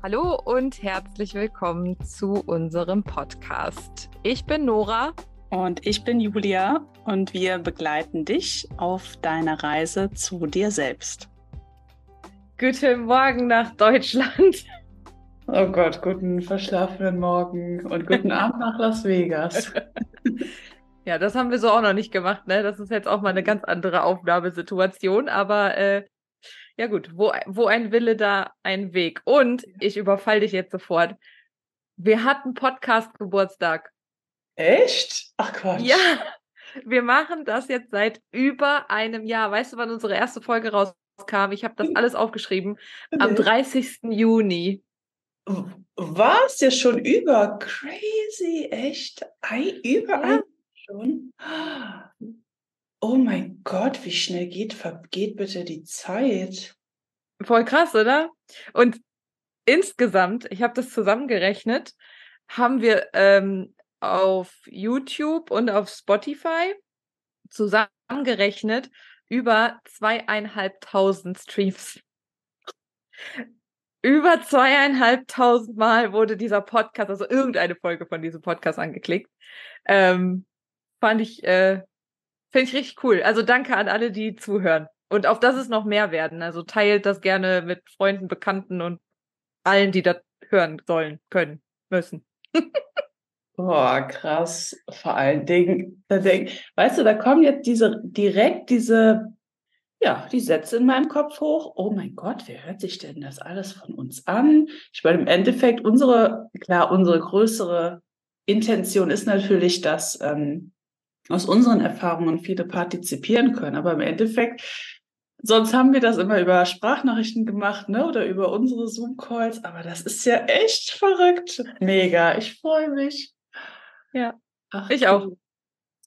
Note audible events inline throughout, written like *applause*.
Hallo und herzlich willkommen zu unserem Podcast. Ich bin Nora. Und ich bin Julia und wir begleiten dich auf deiner Reise zu dir selbst. Guten Morgen nach Deutschland. Oh Gott, guten verschlafenen Morgen und guten Abend nach Las Vegas. *laughs* Ja, das haben wir so auch noch nicht gemacht, ne? Das ist jetzt auch mal eine ganz andere Aufnahmesituation, aber äh, ja gut, wo, wo ein Wille, da ein Weg. Und ich überfall dich jetzt sofort. Wir hatten Podcast-Geburtstag. Echt? Ach Quatsch. Ja, *laughs* wir machen das jetzt seit über einem Jahr. Weißt du, wann unsere erste Folge rauskam? Ich habe das alles aufgeschrieben. Am 30. Juni. Was? Ja, schon über. Crazy, echt? Ein, über Ja. ein schon? Oh mein Gott, wie schnell geht, vergeht bitte die Zeit? Voll krass, oder? Und insgesamt, ich habe das zusammengerechnet, haben wir ähm, auf YouTube und auf Spotify zusammengerechnet über zweieinhalbtausend Streams. Über zweieinhalbtausend Mal wurde dieser Podcast, also irgendeine Folge von diesem Podcast angeklickt. Ähm, fand ich, äh, finde ich richtig cool. Also danke an alle, die zuhören. Und auf das es noch mehr werden. Also teilt das gerne mit Freunden, Bekannten und allen, die das hören sollen, können, müssen. Boah, krass. Vor allen Dingen, denk, weißt du, da kommen jetzt diese direkt diese, ja, die Sätze in meinem Kopf hoch. Oh mein Gott, wer hört sich denn das alles von uns an? Ich meine, im Endeffekt, unsere, klar, unsere größere Intention ist natürlich, dass ähm, aus unseren Erfahrungen viele partizipieren können. Aber im Endeffekt, sonst haben wir das immer über Sprachnachrichten gemacht, ne? Oder über unsere Zoom-Calls. Aber das ist ja echt verrückt. Mega. Ich freue mich. Ja, Ach, ich auch.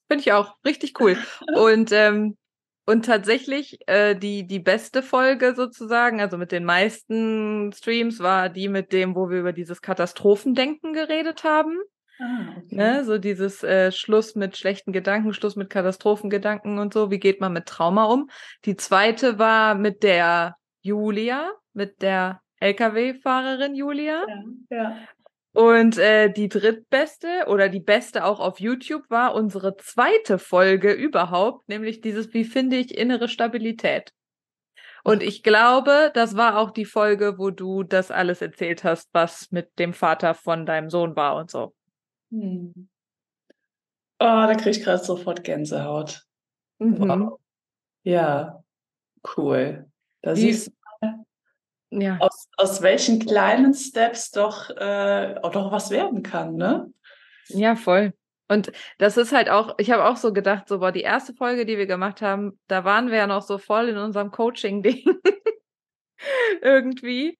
Finde ich auch. Richtig cool. *laughs* Und, ähm, und tatsächlich, äh, die, die beste Folge sozusagen, also mit den meisten Streams, war die mit dem, wo wir über dieses Katastrophendenken geredet haben. Ah, okay. Ne? So dieses äh, Schluss mit schlechten Gedanken, Schluss mit Katastrophengedanken und so. Wie geht man mit Trauma um? Die zweite war mit der Julia, mit der Lkw-Fahrerin Julia. Ja, ja. Und äh, die drittbeste oder die beste auch auf YouTube war unsere zweite Folge überhaupt, nämlich dieses Wie finde ich innere Stabilität? Und ich glaube, das war auch die Folge, wo du das alles erzählt hast, was mit dem Vater von deinem Sohn war und so. Hm. Oh, da kriege ich gerade sofort Gänsehaut. Mhm. Wow. Ja, cool. Da Wie- siehst du, Ja. aus, aus welchen kleinen Steps doch, äh, auch doch was werden kann, ne? Ja, voll. Und das ist halt auch, ich habe auch so gedacht, so, boah, die erste Folge, die wir gemacht haben, da waren wir ja noch so voll in unserem Coaching-Ding *laughs* irgendwie.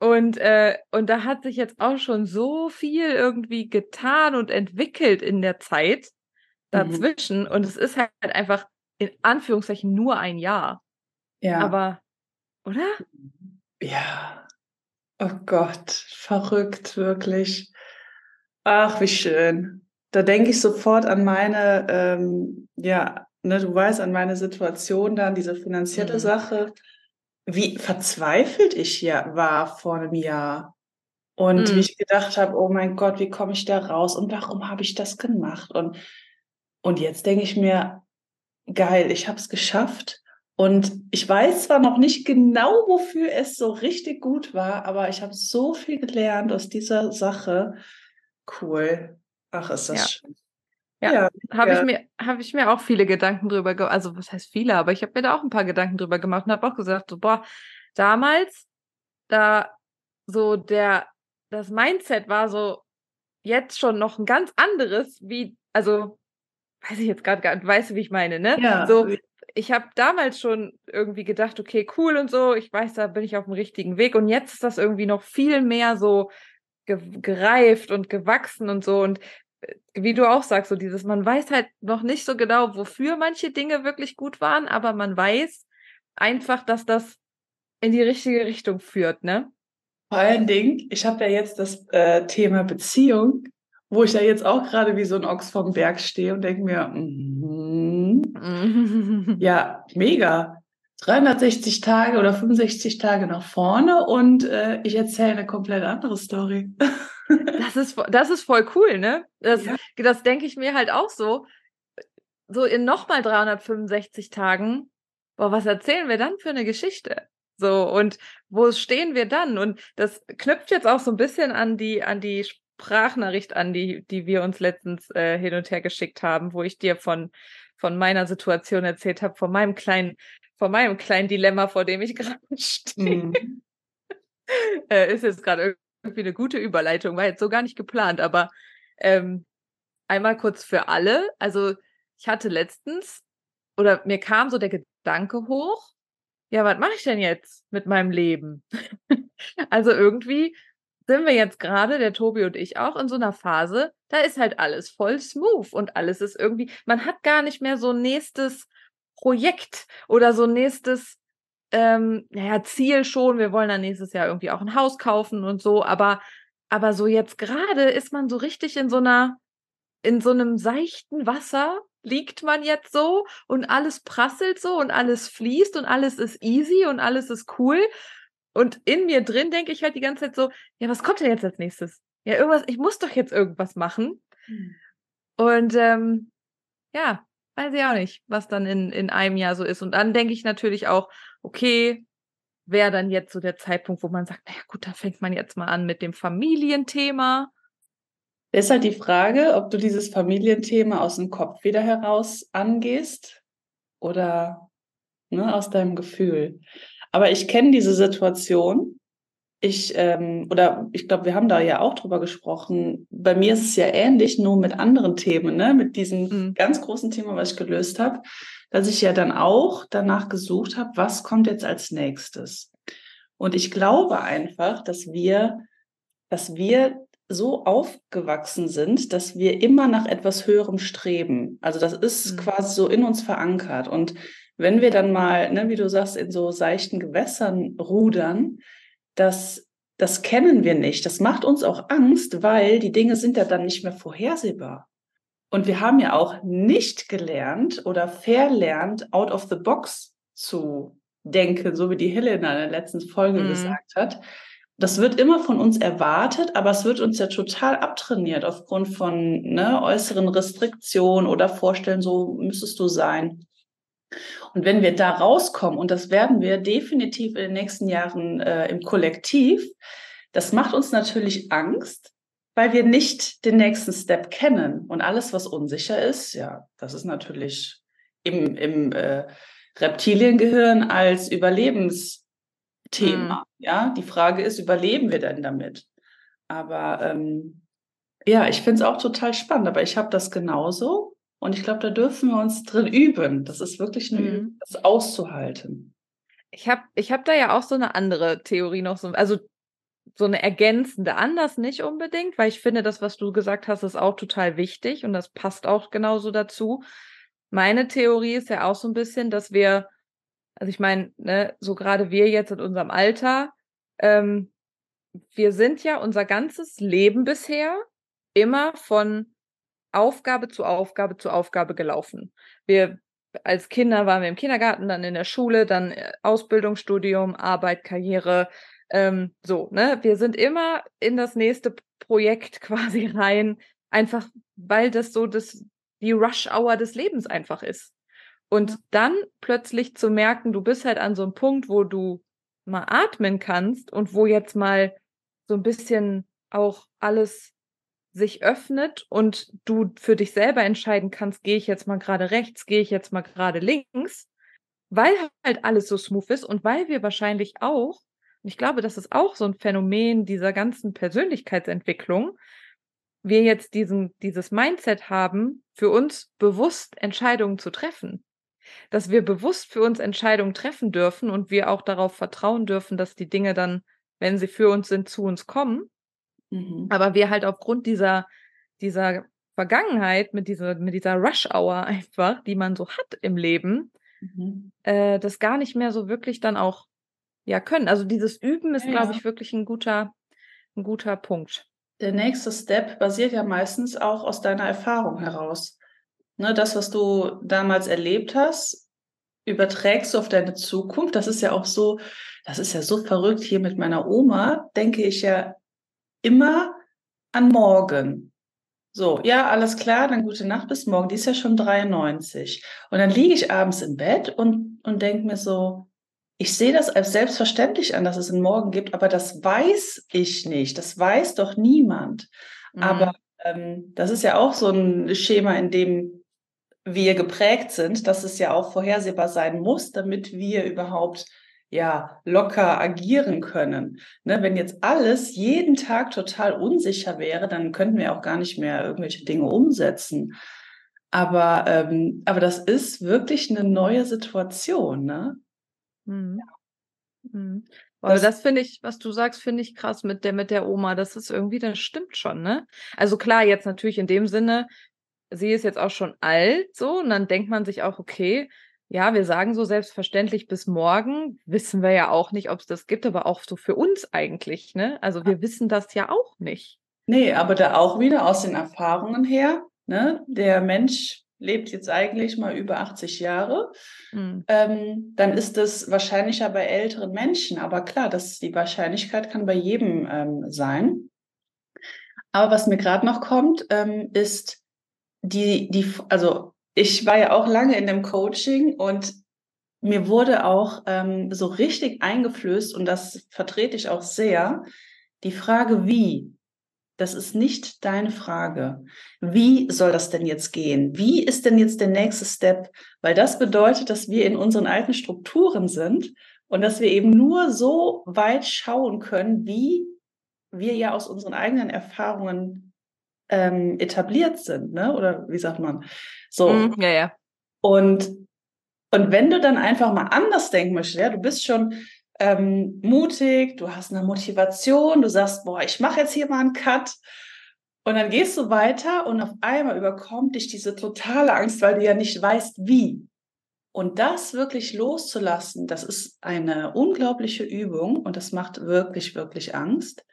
Und, äh, und da hat sich jetzt auch schon so viel irgendwie getan und entwickelt in der Zeit dazwischen. Und es ist halt einfach in Anführungszeichen nur ein Jahr. Ja. Aber, oder? Ja. Oh Gott, verrückt, wirklich. Ach, wie schön. Da denke ich sofort an meine, ähm, ja, ne, du weißt, an meine Situation dann, diese finanzielle Mhm. Sache, wie verzweifelt ich hier war vor einem Jahr. Und Mhm. wie ich gedacht habe, oh mein Gott, wie komme ich da raus und warum habe ich das gemacht? Und, und jetzt denke ich mir, geil, ich habe es geschafft. Und ich weiß zwar noch nicht genau, wofür es so richtig gut war, aber ich habe so viel gelernt aus dieser Sache. Cool. Ach, ist das Ja. schön. Ja, Habe ja. ich mir, habe ich mir auch viele Gedanken drüber gemacht. Also, was heißt viele, aber ich habe mir da auch ein paar Gedanken drüber gemacht und habe auch gesagt, so, boah, damals, da so der, das Mindset war so jetzt schon noch ein ganz anderes, wie, also, weiß ich jetzt gerade gar nicht, weißt du, wie ich meine, ne? Ja. So, ich habe damals schon irgendwie gedacht, okay, cool und so, ich weiß, da bin ich auf dem richtigen Weg und jetzt ist das irgendwie noch viel mehr so ge gereift und gewachsen und so und wie du auch sagst, so dieses, man weiß halt noch nicht so genau, wofür manche Dinge wirklich gut waren, aber man weiß einfach, dass das in die richtige Richtung führt, ne? Vor allen Dingen, ich habe ja jetzt das äh, Thema Beziehung, wo ich ja jetzt auch gerade wie so ein Ochs vom Berg stehe und denke mir, mhm, ja, mega. 360 Tage oder 65 Tage nach vorne und äh, ich erzähle eine komplett andere Story. *laughs* das, ist, das ist voll cool, ne? Das, ja. das denke ich mir halt auch so. So in nochmal 365 Tagen, boah, was erzählen wir dann für eine Geschichte? So, und wo stehen wir dann? Und das knüpft jetzt auch so ein bisschen an die, an die Sprachnachricht an, die, die wir uns letztens äh, hin und her geschickt haben, wo ich dir von, von meiner Situation erzählt habe, von meinem kleinen vor meinem kleinen Dilemma, vor dem ich *laughs* gerade stehe. Mhm. äh, ist jetzt gerade irgendwie eine gute Überleitung, war jetzt so gar nicht geplant, aber ähm, einmal kurz für alle. Also ich hatte letztens oder mir kam so der Gedanke hoch, ja, was mache ich denn jetzt mit meinem Leben? *laughs* also irgendwie sind wir jetzt gerade, der Tobi und ich auch, in so einer Phase, da ist halt alles voll smooth und alles ist irgendwie, man hat gar nicht mehr so nächstes Projekt oder so nächstes ähm, naja, Ziel schon. Wir wollen dann nächstes Jahr irgendwie auch ein Haus kaufen und so, aber, aber so jetzt gerade ist man so richtig in so einer, in so einem seichten Wasser liegt man jetzt so und alles prasselt so und alles fließt und alles ist easy und alles ist cool. Und in mir drin denke ich halt die ganze Zeit so, ja, was kommt denn jetzt als nächstes? Ja, irgendwas, ich muss doch jetzt irgendwas machen. Hm. Und ähm, ja, weiß ich auch nicht, was dann in, in einem Jahr so ist. Und dann denke ich natürlich auch, okay, wäre dann jetzt so der Zeitpunkt, wo man sagt, naja gut, dann fängt man jetzt mal an mit dem Familienthema. Ist halt die Frage, ob du dieses Familienthema aus dem Kopf wieder heraus angehst oder ne, aus deinem Gefühl. Aber ich kenne diese Situation ich, ähm, oder ich glaube, wir haben da ja auch drüber gesprochen. Bei mir ist es ja ähnlich, nur mit anderen Themen, ne? mit diesem mhm. ganz großen Thema, was ich gelöst habe, dass ich ja dann auch danach gesucht habe, was kommt jetzt als nächstes. Und ich glaube einfach, dass wir, dass wir so aufgewachsen sind, dass wir immer nach etwas Höherem streben. Also das ist mhm. quasi so in uns verankert. Und wenn wir dann mal, ne, wie du sagst, in so seichten Gewässern rudern, das, das kennen wir nicht. Das macht uns auch Angst, weil die Dinge sind ja dann nicht mehr vorhersehbar. Und wir haben ja auch nicht gelernt oder verlernt, out of the box zu denken, so wie die Helena in der letzten Folge mhm. gesagt hat. Das wird immer von uns erwartet, aber es wird uns ja total abtrainiert aufgrund von ne, äußeren Restriktionen oder Vorstellen, so müsstest du sein. Und wenn wir da rauskommen, und das werden wir definitiv in den nächsten Jahren äh, im Kollektiv, das macht uns natürlich Angst, weil wir nicht den nächsten Step kennen. Und alles, was unsicher ist, ja, das ist natürlich im, im äh, Reptiliengehirn als Überlebensthema. Mhm. Ja, die Frage ist, überleben wir denn damit? Aber ähm, ja, ich finde es auch total spannend, aber ich habe das genauso. Und ich glaube, da dürfen wir uns drin üben. Das ist wirklich eine mhm. Übung, das auszuhalten. Ich habe ich hab da ja auch so eine andere Theorie noch, so, also so eine ergänzende, anders nicht unbedingt, weil ich finde, das, was du gesagt hast, ist auch total wichtig und das passt auch genauso dazu. Meine Theorie ist ja auch so ein bisschen, dass wir, also ich meine, ne, so gerade wir jetzt in unserem Alter, ähm, wir sind ja unser ganzes Leben bisher immer von Aufgabe zu Aufgabe zu Aufgabe gelaufen. Wir als Kinder waren wir im Kindergarten, dann in der Schule, dann äh, Ausbildung, Studium, Arbeit, Karriere. Ähm, so, ne? Wir sind immer in das nächste Projekt *laughs* quasi rein, einfach weil das so das, die Rush-Hour des Lebens einfach ist. Und ja. dann plötzlich zu merken, du bist halt an so einem Punkt, wo du mal atmen kannst und wo jetzt mal so ein bisschen auch alles sich öffnet und du für dich selber entscheiden kannst, gehe ich jetzt mal gerade rechts, gehe ich jetzt mal gerade links, weil halt alles so smooth ist und weil wir wahrscheinlich auch, ich glaube, das ist auch so ein Phänomen dieser ganzen Persönlichkeitsentwicklung, wir jetzt diesen, dieses Mindset haben, für uns bewusst Entscheidungen zu treffen. Dass wir bewusst für uns Entscheidungen treffen dürfen und wir auch darauf vertrauen dürfen, dass die Dinge dann, wenn sie für uns sind, zu uns kommen Mhm. Aber wir halt aufgrund dieser, dieser Vergangenheit, mit dieser, mit dieser Rush-Hour *laughs* einfach, die man so hat im Leben, mhm. äh, das gar nicht mehr so wirklich dann auch ja können. Also dieses Üben ist, ja, glaube ich, wirklich ein guter, ein guter Punkt. Der nächste Step basiert ja meistens auch aus deiner Erfahrung heraus. Ne, das, was du damals erlebt hast, überträgst du auf deine Zukunft. Das ist ja auch so, das ist ja so verrückt. Hier mit meiner Oma denke ich ja immer an morgen. So, ja, alles klar, dann gute Nacht bis morgen. Die ist ja schon 93. Und dann liege ich abends im Bett und, und denke mir so, ich sehe das als selbstverständlich an, dass es einen Morgen gibt, aber das weiß ich nicht. Das weiß doch niemand. Mhm. Aber ähm, das ist ja auch so ein Schema, in dem wir geprägt sind, dass es ja auch vorhersehbar sein muss, damit wir überhaupt ja locker agieren können. Ne, wenn jetzt alles jeden Tag total unsicher wäre, dann könnten wir auch gar nicht mehr irgendwelche Dinge umsetzen. Aber, ähm, aber das ist wirklich eine neue Situation, ne? Mhm. Mhm. Aber das, das finde ich, was du sagst, finde ich krass mit der, mit der Oma. Das ist irgendwie, das stimmt schon, ne? Also klar, jetzt natürlich in dem Sinne, sie ist jetzt auch schon alt, so, und dann denkt man sich auch, okay, ja, wir sagen so selbstverständlich bis morgen, wissen wir ja auch nicht, ob es das gibt, aber auch so für uns eigentlich, ne? Also wir wissen das ja auch nicht. Nee, aber da auch wieder aus den Erfahrungen her, ne? Der Mensch lebt jetzt eigentlich mal über 80 Jahre, mhm. ähm, dann ist das wahrscheinlicher bei älteren Menschen. Aber klar, das, die Wahrscheinlichkeit kann bei jedem ähm, sein. Aber was mir gerade noch kommt, ähm, ist die, die, also ich war ja auch lange in dem Coaching und mir wurde auch ähm, so richtig eingeflößt, und das vertrete ich auch sehr, die Frage, wie. Das ist nicht deine Frage. Wie soll das denn jetzt gehen? Wie ist denn jetzt der nächste Step? Weil das bedeutet, dass wir in unseren alten Strukturen sind und dass wir eben nur so weit schauen können, wie wir ja aus unseren eigenen Erfahrungen ähm, etabliert sind, ne? Oder wie sagt man? So. Mm, ja, ja. Und, und wenn du dann einfach mal anders denken möchtest, ja, du bist schon ähm, mutig, du hast eine Motivation, du sagst, boah, ich mache jetzt hier mal einen Cut. Und dann gehst du weiter und auf einmal überkommt dich diese totale Angst, weil du ja nicht weißt, wie. Und das wirklich loszulassen, das ist eine unglaubliche Übung und das macht wirklich, wirklich Angst.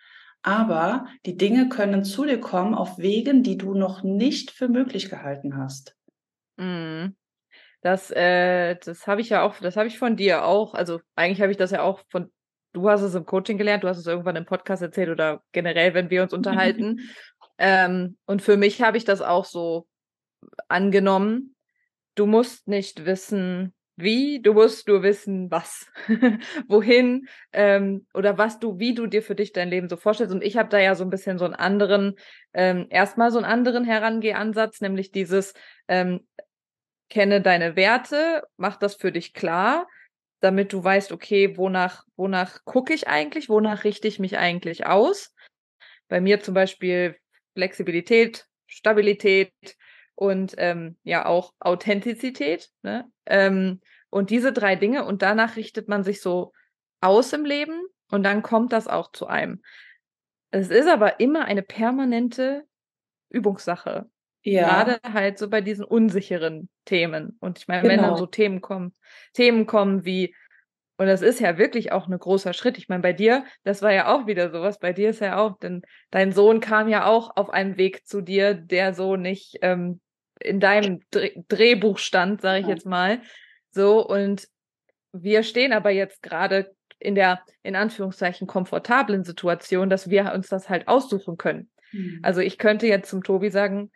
Aber die Dinge können zu dir kommen auf Wegen, die du noch nicht für möglich gehalten hast. Mhm. Das, äh, das habe ich ja auch, das habe ich von dir auch. Also eigentlich habe ich das ja auch von, du hast es im Coaching gelernt, du hast es irgendwann im Podcast erzählt oder generell, wenn wir uns *laughs* unterhalten. ähm, und für mich habe ich das auch so angenommen. Du musst nicht wissen, wie, du musst nur wissen, was, *laughs* wohin ähm, oder was du, wie du dir für dich dein Leben so vorstellst. Und ich habe da ja so ein bisschen so einen anderen, ähm, erstmal so einen anderen Herangehansatz, nämlich dieses, ähm, kenne deine Werte, mach das für dich klar, damit du weißt, okay, wonach, wonach gucke ich eigentlich, wonach richte ich mich eigentlich aus. Bei mir zum Beispiel Flexibilität, Stabilität, und ähm, ja auch Authentizität. Ne? Ähm, und diese drei Dinge und danach richtet man sich so aus im Leben und dann kommt das auch zu einem. Es ist aber immer eine permanente Übungssache. Ja. Gerade halt so bei diesen unsicheren Themen. Und ich meine, genau. wenn dann genau. so Themen kommen, Themen kommen wie, und das ist ja wirklich auch ein großer Schritt. Ich meine, bei dir, das war ja auch wieder sowas. Bei dir ist ja auch, denn dein Sohn kam ja auch auf einem Weg zu dir, der so nicht ähm, in deinem Drehbuch stand, sage ich jetzt mal. So, und wir stehen aber jetzt gerade in der, in Anführungszeichen, komfortablen Situation, dass wir uns das halt aussuchen können. Mhm. Also ich könnte jetzt zum Tobi sagen,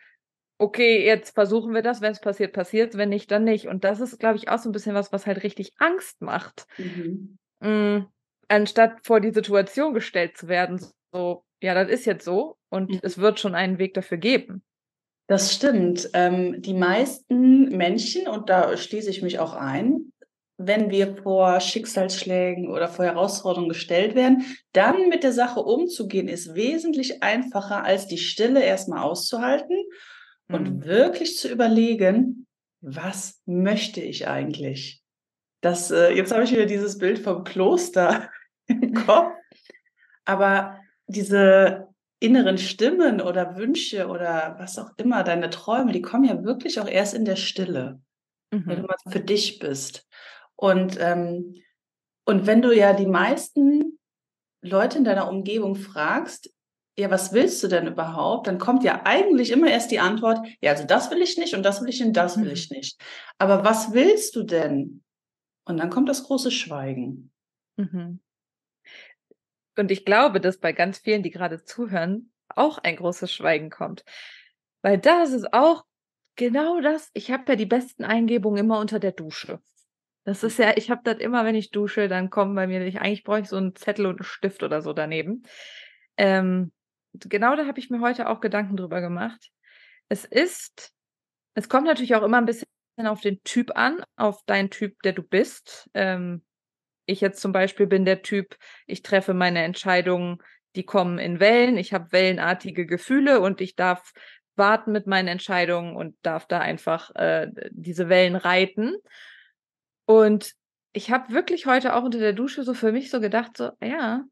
okay, jetzt versuchen wir das, wenn es passiert, passiert, wenn nicht, dann nicht. Und das ist, glaube ich, auch so ein bisschen was, was halt richtig Angst macht. Mhm. Mhm. Anstatt vor die Situation gestellt zu werden, so, ja, das ist jetzt so und mhm. es wird schon einen Weg dafür geben. Das stimmt. Ähm, die meisten Menschen, und da schließe ich mich auch ein, wenn wir vor Schicksalsschlägen oder vor Herausforderungen gestellt werden, dann mit der Sache umzugehen, ist wesentlich einfacher, als die Stille erstmal auszuhalten mhm. und wirklich zu überlegen, was möchte ich eigentlich? Das, äh, jetzt habe ich wieder dieses Bild vom Kloster *laughs* im Kopf. Aber diese inneren Stimmen oder Wünsche oder was auch immer, deine Träume, die kommen ja wirklich auch erst in der Stille, mhm. wenn du mal für dich bist. Und, ähm, und wenn du ja die meisten Leute in deiner Umgebung fragst, ja, was willst du denn überhaupt? Dann kommt ja eigentlich immer erst die Antwort, ja, also das will ich nicht und das will ich und das will mhm. ich nicht. Aber was willst du denn? Und dann kommt das große Schweigen. Mhm. Und ich glaube, dass bei ganz vielen, die gerade zuhören, auch ein großes Schweigen kommt. Weil da ist auch genau das. Ich habe ja die besten Eingebungen immer unter der Dusche. Das ist ja, ich habe das immer, wenn ich dusche, dann kommen bei mir nicht, eigentlich brauche ich so einen Zettel und einen Stift oder so daneben. Ähm, genau da habe ich mir heute auch Gedanken drüber gemacht. Es ist, es kommt natürlich auch immer ein bisschen auf den Typ an, auf deinen Typ, der du bist. Ähm, ich jetzt zum Beispiel bin der Typ, ich treffe meine Entscheidungen, die kommen in Wellen. Ich habe wellenartige Gefühle und ich darf warten mit meinen Entscheidungen und darf da einfach äh, diese Wellen reiten. Und ich habe wirklich heute auch unter der Dusche so für mich so gedacht, so, ja,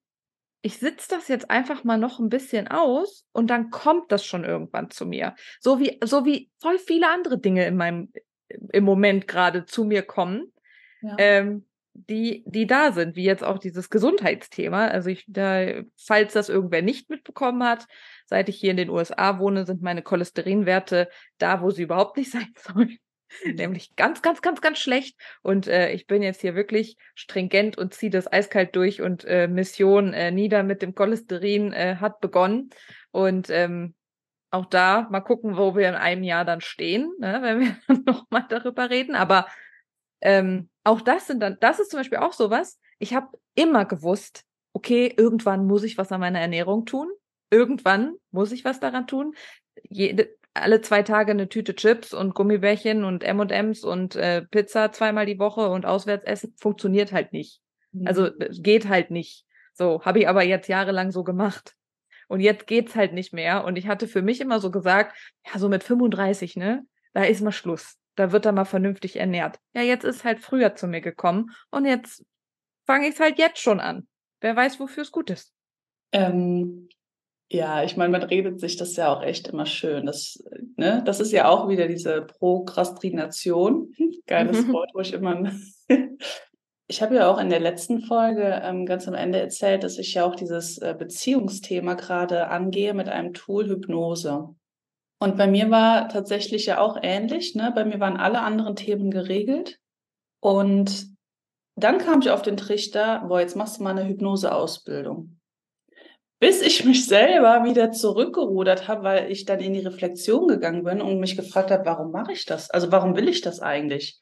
ich sitze das jetzt einfach mal noch ein bisschen aus und dann kommt das schon irgendwann zu mir. So wie, so wie voll viele andere Dinge in meinem, im Moment gerade zu mir kommen, ja. ähm, die, die da sind, wie jetzt auch dieses Gesundheitsthema. Also ich, da, falls das irgendwer nicht mitbekommen hat, seit ich hier in den USA wohne, sind meine Cholesterinwerte da, wo sie überhaupt nicht *laughs* sein sollen. Nämlich ganz, ganz, ganz, ganz schlecht. Und äh, ich bin jetzt hier wirklich stringent und ziehe das eiskalt durch und äh, Mission äh, nieder mit dem Cholesterin äh, hat begonnen. Und ähm, auch da mal gucken, wo wir in einem Jahr dann stehen, ne, wenn wir *laughs* nochmal darüber reden. Aber ähm, auch das sind dann, das ist zum Beispiel auch sowas. Ich habe immer gewusst, okay, irgendwann muss ich was an meiner Ernährung tun. Irgendwann muss ich was daran tun. Jede, alle zwei Tage eine Tüte Chips und Gummibärchen und M&Ms und äh, Pizza zweimal die Woche und auswärts essen funktioniert halt nicht. Also, mhm. Also geht halt nicht. So habe ich aber jetzt jahrelang so gemacht. Und jetzt geht's halt nicht mehr. Und ich hatte für mich immer so gesagt, ja, so mit 35, ne, da ist mal Schluss. Da wird er mal vernünftig ernährt. Ja, jetzt ist halt früher zu mir gekommen und jetzt fange ich es halt jetzt schon an. Wer weiß, wofür es gut ist. Ähm, ja, ich meine, man redet sich das ja auch echt immer schön. Das, ne, das ist ja auch wieder diese Prokrastination. Geiles mhm. Wort, wo ich immer. *laughs* ich habe ja auch in der letzten Folge ähm, ganz am Ende erzählt, dass ich ja auch dieses äh, Beziehungsthema gerade angehe mit einem Tool Hypnose. Und bei mir war tatsächlich ja auch ähnlich. Ne? Bei mir waren alle anderen Themen geregelt. Und dann kam ich auf den Trichter, boah, jetzt machst du mal eine Hypnoseausbildung bis ich mich selber wieder zurückgerudert habe, weil ich dann in die Reflexion gegangen bin und mich gefragt habe, warum mache ich das? Also warum will ich das eigentlich?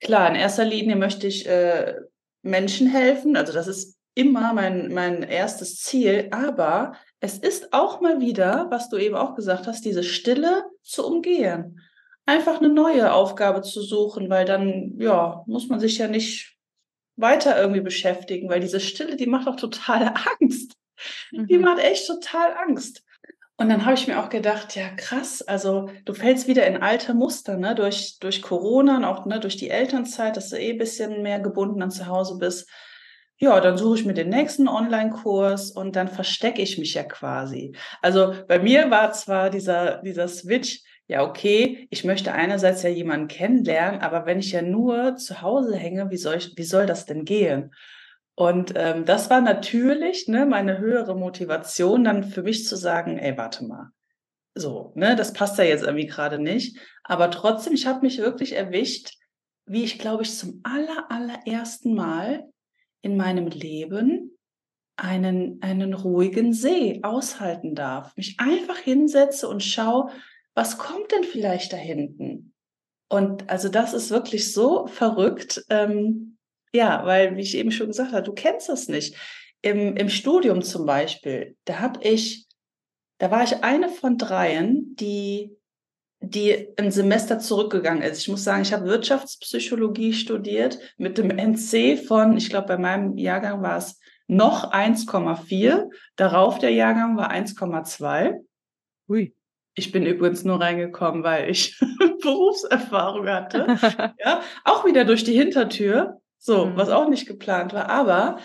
Klar, in erster Linie möchte ich äh, Menschen helfen, also das ist immer mein, mein erstes Ziel, aber es ist auch mal wieder, was du eben auch gesagt hast, diese Stille zu umgehen. Einfach eine neue Aufgabe zu suchen, weil dann, ja, muss man sich ja nicht weiter irgendwie beschäftigen, weil diese Stille, die macht auch totale *laughs* Angst. Mhm. Die macht echt total Angst. Und dann habe ich mir auch gedacht, ja krass, also du fällst wieder in alte Muster, ne? Durch, durch Corona und auch ne, durch die Elternzeit, dass du eh ein bisschen mehr gebunden an zu Hause bist. Ja, dann suche ich mir den nächsten Online-Kurs und dann verstecke ich mich ja quasi. Also bei mir war zwar dieser, dieser Switch, ja, okay, ich möchte einerseits ja jemanden kennenlernen, aber wenn ich ja nur zu Hause hänge, wie soll, ich, wie soll das denn gehen? Und ähm, das war natürlich ne, meine höhere Motivation, dann für mich zu sagen, ey, warte mal. So, ne, das passt ja jetzt irgendwie gerade nicht. Aber trotzdem, ich habe mich wirklich erwischt, wie ich, glaube ich, zum aller, allerersten Mal in meinem Leben einen, einen ruhigen See aushalten darf. Mich einfach hinsetze und schaue, was kommt denn vielleicht da hinten? Und also das ist wirklich so verrückt. Ähm, ja, weil, wie ich eben schon gesagt habe, du kennst das nicht. Im, im Studium zum Beispiel, da habe ich, da war ich eine von dreien, die, die ein Semester zurückgegangen ist. Ich muss sagen, ich habe Wirtschaftspsychologie studiert mit dem NC von, ich glaube, bei meinem Jahrgang war es noch 1,4. Darauf der Jahrgang war 1,2. Ui. Ich bin übrigens nur reingekommen, weil ich *laughs* Berufserfahrung hatte. *laughs* ja, auch wieder durch die Hintertür. So, mhm. was auch nicht geplant war. Aber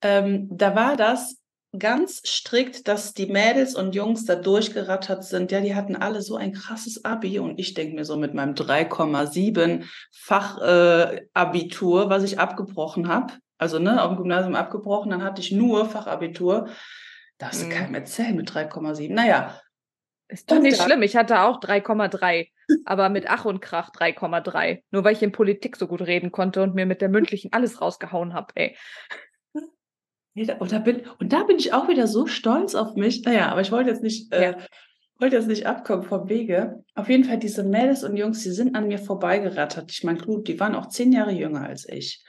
ähm, da war das ganz strikt, dass die Mädels und Jungs da durchgerattert sind. Ja, die hatten alle so ein krasses Abi und ich denke mir so mit meinem 3,7 Fachabitur, äh, was ich abgebrochen habe, also ne, auf dem Gymnasium abgebrochen, dann hatte ich nur Fachabitur. Darfst du mhm. keinem erzählen mit 3,7. Naja, Ist doch nicht schlimm. Ich hatte auch 3,3, aber mit Ach und Krach 3,3. Nur weil ich in Politik so gut reden konnte und mir mit der mündlichen alles rausgehauen habe, ey. Und da, bin, und da bin ich auch wieder so stolz auf mich. Naja, aber ich wollte jetzt nicht, äh, wollte jetzt nicht abkommen vom Wege. Auf jeden Fall, diese Mädels und Jungs, die sind an mir vorbeigerattert. Ich meine, gut, die waren auch zehn Jahre jünger als ich.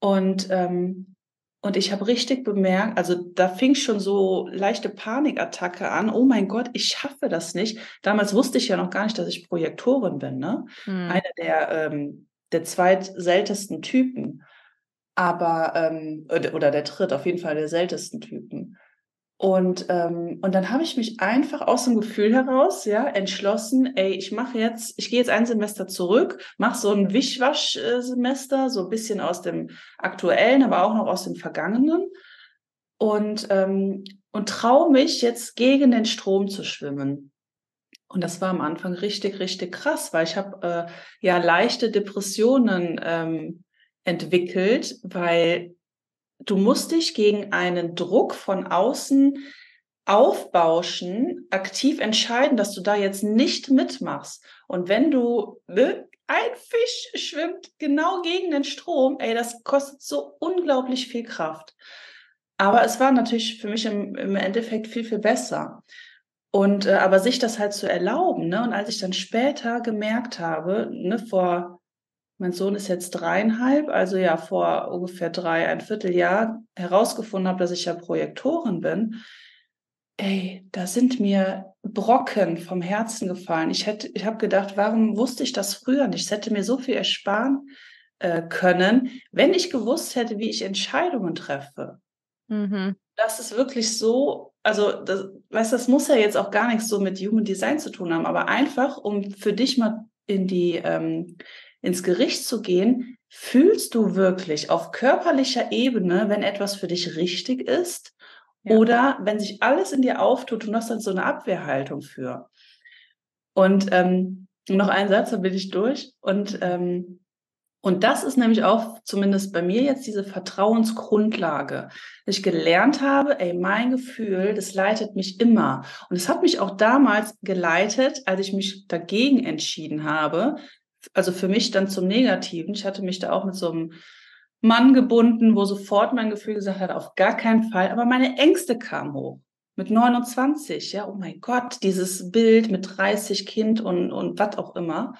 Und ähm, und ich habe richtig bemerkt, also da fing schon so leichte Panikattacke an. Oh mein Gott, ich schaffe das nicht. Damals wusste ich ja noch gar nicht, dass ich Projektorin bin, ne? Hm. Eine der, ähm, der zweitseltesten Typen. Aber, ähm, oder der dritt, auf jeden Fall der seltensten Typen. Und, ähm, und dann habe ich mich einfach aus dem Gefühl heraus, ja, entschlossen, ey, ich mache jetzt, ich gehe jetzt ein Semester zurück, mache so ein Wischwasch-Semester, so ein bisschen aus dem aktuellen, aber auch noch aus dem vergangenen. Und, ähm, und traue mich jetzt gegen den Strom zu schwimmen. Und das war am Anfang richtig, richtig krass, weil ich habe äh, ja leichte Depressionen ähm, entwickelt, weil du musst dich gegen einen Druck von außen aufbauschen, aktiv entscheiden, dass du da jetzt nicht mitmachst. Und wenn du, ne, ein Fisch schwimmt genau gegen den Strom, ey, das kostet so unglaublich viel Kraft. Aber es war natürlich für mich im, im Endeffekt viel, viel besser. Und äh, aber sich das halt zu erlauben, ne? Und als ich dann später gemerkt habe, ne, vor mein Sohn ist jetzt dreieinhalb, also ja vor ungefähr drei, ein Vierteljahr herausgefunden habe, dass ich ja Projektorin bin. Ey, da sind mir Brocken vom Herzen gefallen. Ich hätte, ich habe gedacht, warum wusste ich das früher nicht? Es hätte mir so viel ersparen äh, können, wenn ich gewusst hätte, wie ich Entscheidungen treffe. Mhm. Das ist wirklich so, also das, weißt, das muss ja jetzt auch gar nichts so mit Human Design zu tun haben, aber einfach, um für dich mal in die ähm, ins Gericht zu gehen, fühlst du wirklich auf körperlicher Ebene, wenn etwas für dich richtig ist ja. oder wenn sich alles in dir auftut und du hast dann so eine Abwehrhaltung für. Und ähm, noch ein Satz, dann bin ich durch. Und, ähm, und das ist nämlich auch zumindest bei mir jetzt diese Vertrauensgrundlage, dass ich gelernt habe, ey, mein Gefühl, das leitet mich immer. Und es hat mich auch damals geleitet, als ich mich dagegen entschieden habe, also für mich dann zum Negativen. Ich hatte mich da auch mit so einem Mann gebunden, wo sofort mein Gefühl gesagt hat, auf gar keinen Fall. Aber meine Ängste kamen hoch. Mit 29, ja, oh mein Gott, dieses Bild mit 30 Kind und, und was auch immer.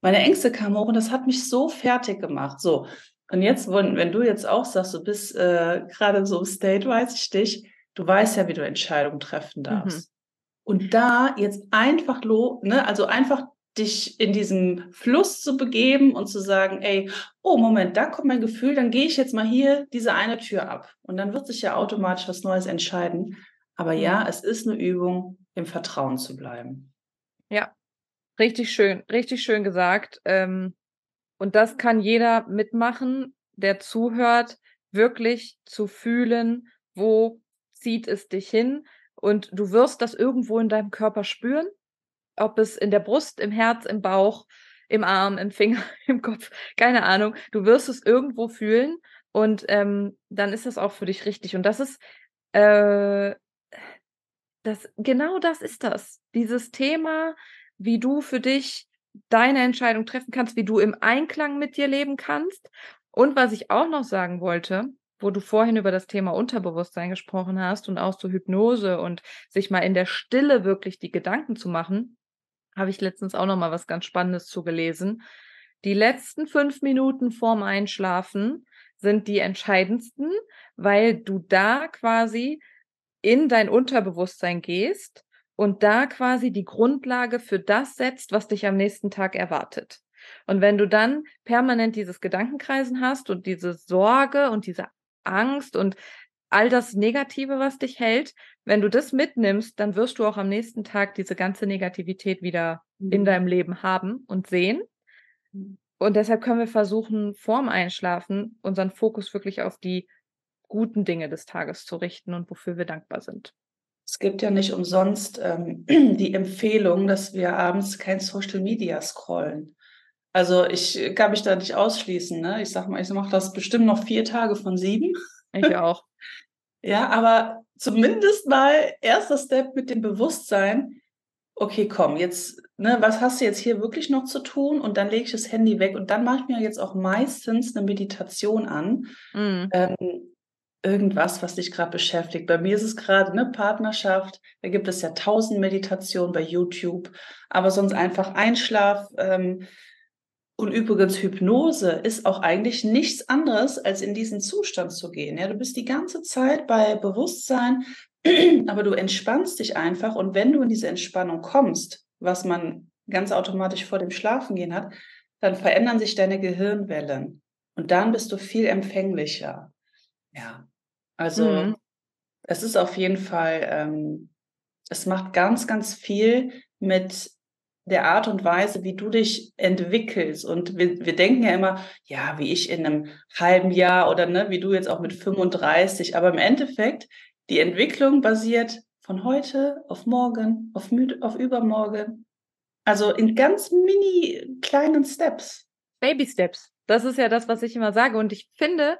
Meine Ängste kamen hoch und das hat mich so fertig gemacht. So. Und jetzt, wenn, wenn du jetzt auch sagst, du bist äh, gerade so im State, weiß ich dich, du weißt ja, wie du Entscheidungen treffen mhm. darfst. Mhm. Und da jetzt einfach lo, ne, also einfach dich in diesen Fluss zu begeben und zu sagen, ey, oh Moment, da kommt mein Gefühl, dann gehe ich jetzt mal hier diese eine Tür ab. Und dann wird sich ja automatisch was Neues entscheiden. Aber ja, mhm. es ist eine Übung, im Vertrauen zu bleiben. Ja, richtig schön, richtig schön gesagt. Ähm, und das kann jeder mitmachen, der zuhört, wirklich zu fühlen, wo zieht es dich hin. Und du wirst das irgendwo in deinem Körper spüren ob es in der Brust, im Herz, im Bauch, im Arm, im Finger, *laughs* im Kopf, keine Ahnung. Du wirst es irgendwo fühlen und ähm, dann ist das auch für dich richtig. Und das ist, äh, das, genau das ist das. Dieses Thema, wie du für dich deine Entscheidung treffen kannst, wie du im Einklang mit dir leben kannst. Und was ich auch noch sagen wollte, wo du vorhin über das Thema Unterbewusstsein gesprochen hast und auch so Hypnose und sich mal in der Stille wirklich die Gedanken zu machen, habe ich letztens auch noch mal was ganz Spannendes zugelesen. Die letzten fünf Minuten vorm Einschlafen sind die entscheidendsten, weil du da quasi in dein Unterbewusstsein gehst und da quasi die Grundlage für das setzt, was dich am nächsten Tag erwartet. Und wenn du dann permanent dieses Gedankenkreisen hast und diese Sorge und diese Angst und all das Negative, was dich hält, wenn du das mitnimmst, dann wirst du auch am nächsten Tag diese ganze Negativität wieder mhm. in deinem Leben haben und sehen. Mhm. Und deshalb können wir versuchen, vorm Einschlafen unseren Fokus wirklich auf die guten Dinge des Tages zu richten und wofür wir dankbar sind. Es gibt ja nicht umsonst ähm, *clears throat* die Empfehlung, dass wir abends kein Social Media scrollen. Also ich kann mich da nicht ausschließen. Ne? Ich sag mal, ich mache das bestimmt noch vier Tage von sieben. Ich auch. Ja, aber zumindest mal erster Step mit dem Bewusstsein, okay, komm, jetzt, ne, was hast du jetzt hier wirklich noch zu tun? Und dann lege ich das Handy weg und dann mache ich mir jetzt auch meistens eine Meditation an. Mhm. Ähm, irgendwas, was dich gerade beschäftigt. Bei mir ist es gerade eine Partnerschaft. Da gibt es ja tausend Meditationen bei YouTube, aber sonst einfach Einschlaf. Ähm, und übrigens, Hypnose ist auch eigentlich nichts anderes, als in diesen Zustand zu gehen. Ja, du bist die ganze Zeit bei Bewusstsein, *clears throat* aber du entspannst dich einfach. Und wenn du in diese Entspannung kommst, was man ganz automatisch vor dem Schlafengehen hat, dann verändern sich deine Gehirnwellen. Und dann bist du viel empfänglicher. Ja, also mhm. es ist auf jeden Fall, ähm, es macht ganz, ganz viel mit der Art und Weise, wie du dich entwickelst. Und wir, wir denken ja immer, ja, wie ich in einem halben Jahr oder ne, wie du jetzt auch mit 35. Aber im Endeffekt, die Entwicklung basiert von heute auf morgen, auf, auf übermorgen. Also in ganz mini kleinen Steps. Baby Steps. Das ist ja das, was ich immer sage. Und ich finde,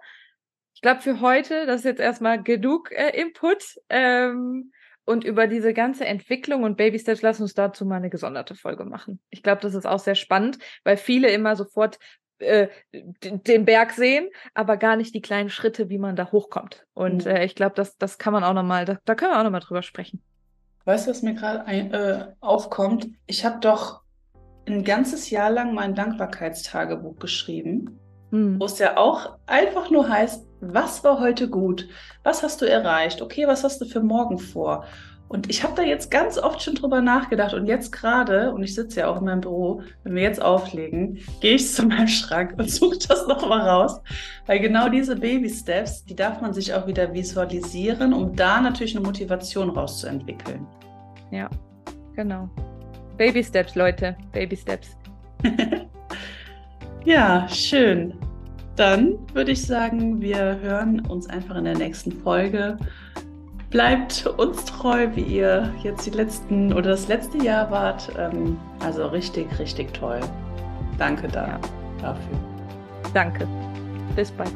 ich glaube für heute, das ist jetzt erstmal genug äh, Input. Ähm, und über diese ganze Entwicklung und Baby Steps, lass uns dazu mal eine gesonderte Folge machen. Ich glaube, das ist auch sehr spannend, weil viele immer sofort äh, den Berg sehen, aber gar nicht die kleinen Schritte, wie man da hochkommt. Und mhm. äh, ich glaube, das, das kann man auch nochmal, da, da können wir auch nochmal drüber sprechen. Weißt du, was mir gerade äh, aufkommt? Ich habe doch ein ganzes Jahr lang mein Dankbarkeitstagebuch geschrieben, mhm. wo es ja auch einfach nur heißt, was war heute gut? Was hast du erreicht? Okay, was hast du für morgen vor? Und ich habe da jetzt ganz oft schon drüber nachgedacht und jetzt gerade, und ich sitze ja auch in meinem Büro, wenn wir jetzt auflegen, gehe ich *laughs* zu meinem Schrank und suche das nochmal raus. Weil genau diese Baby-Steps, die darf man sich auch wieder visualisieren, um da natürlich eine Motivation rauszuentwickeln. Ja, genau. Baby-Steps, Leute, Baby-Steps. *laughs* ja, schön. Dann würde ich sagen, wir hören uns einfach in der nächsten Folge. Bleibt uns treu, wie ihr jetzt die letzten oder das letzte Jahr wart. Ähm, also richtig, richtig toll. Danke da, ja. dafür. Danke. Bis bald.